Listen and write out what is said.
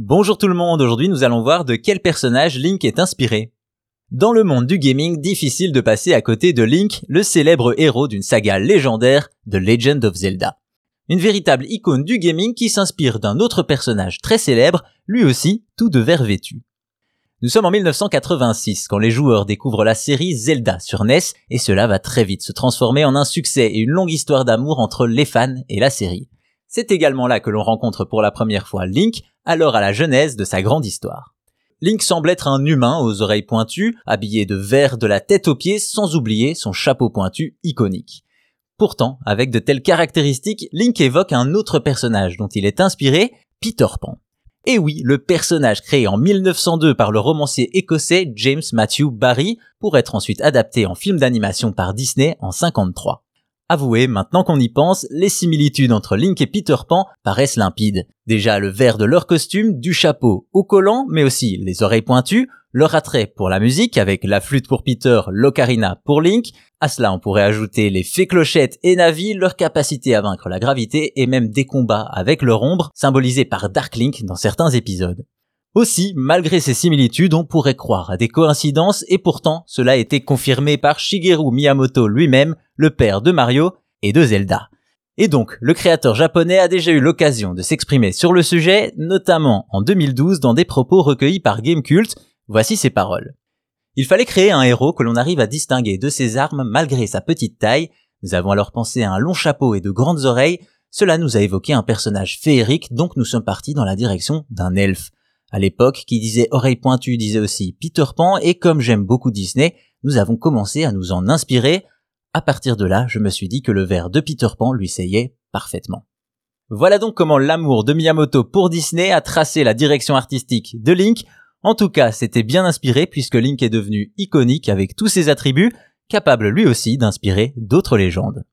Bonjour tout le monde, aujourd'hui nous allons voir de quel personnage Link est inspiré. Dans le monde du gaming, difficile de passer à côté de Link, le célèbre héros d'une saga légendaire, The Legend of Zelda. Une véritable icône du gaming qui s'inspire d'un autre personnage très célèbre, lui aussi tout de vert vêtu. Nous sommes en 1986 quand les joueurs découvrent la série Zelda sur NES et cela va très vite se transformer en un succès et une longue histoire d'amour entre les fans et la série. C'est également là que l'on rencontre pour la première fois Link, alors à la genèse de sa grande histoire. Link semble être un humain aux oreilles pointues, habillé de vert de la tête aux pieds, sans oublier son chapeau pointu iconique. Pourtant, avec de telles caractéristiques, Link évoque un autre personnage dont il est inspiré, Peter Pan. Et oui, le personnage créé en 1902 par le romancier écossais James Matthew Barry pour être ensuite adapté en film d'animation par Disney en 53. Avouez, maintenant qu'on y pense, les similitudes entre Link et Peter Pan paraissent limpides. Déjà le vert de leur costume, du chapeau au collant, mais aussi les oreilles pointues, leur attrait pour la musique avec la flûte pour Peter, l'ocarina pour Link. À cela, on pourrait ajouter les fées clochettes et Navi, leur capacité à vaincre la gravité et même des combats avec leur ombre, symbolisés par Dark Link dans certains épisodes. Aussi, malgré ces similitudes, on pourrait croire à des coïncidences et pourtant cela a été confirmé par Shigeru Miyamoto lui-même, le père de Mario et de Zelda. Et donc, le créateur japonais a déjà eu l'occasion de s'exprimer sur le sujet, notamment en 2012 dans des propos recueillis par Gamecult. Voici ses paroles. Il fallait créer un héros que l'on arrive à distinguer de ses armes malgré sa petite taille. Nous avons alors pensé à un long chapeau et de grandes oreilles. Cela nous a évoqué un personnage féerique, donc nous sommes partis dans la direction d'un elfe. À l'époque, qui disait oreille pointue disait aussi Peter Pan, et comme j'aime beaucoup Disney, nous avons commencé à nous en inspirer. À partir de là, je me suis dit que le verre de Peter Pan lui seyait parfaitement. Voilà donc comment l'amour de Miyamoto pour Disney a tracé la direction artistique de Link. En tout cas, c'était bien inspiré puisque Link est devenu iconique avec tous ses attributs, capable lui aussi d'inspirer d'autres légendes.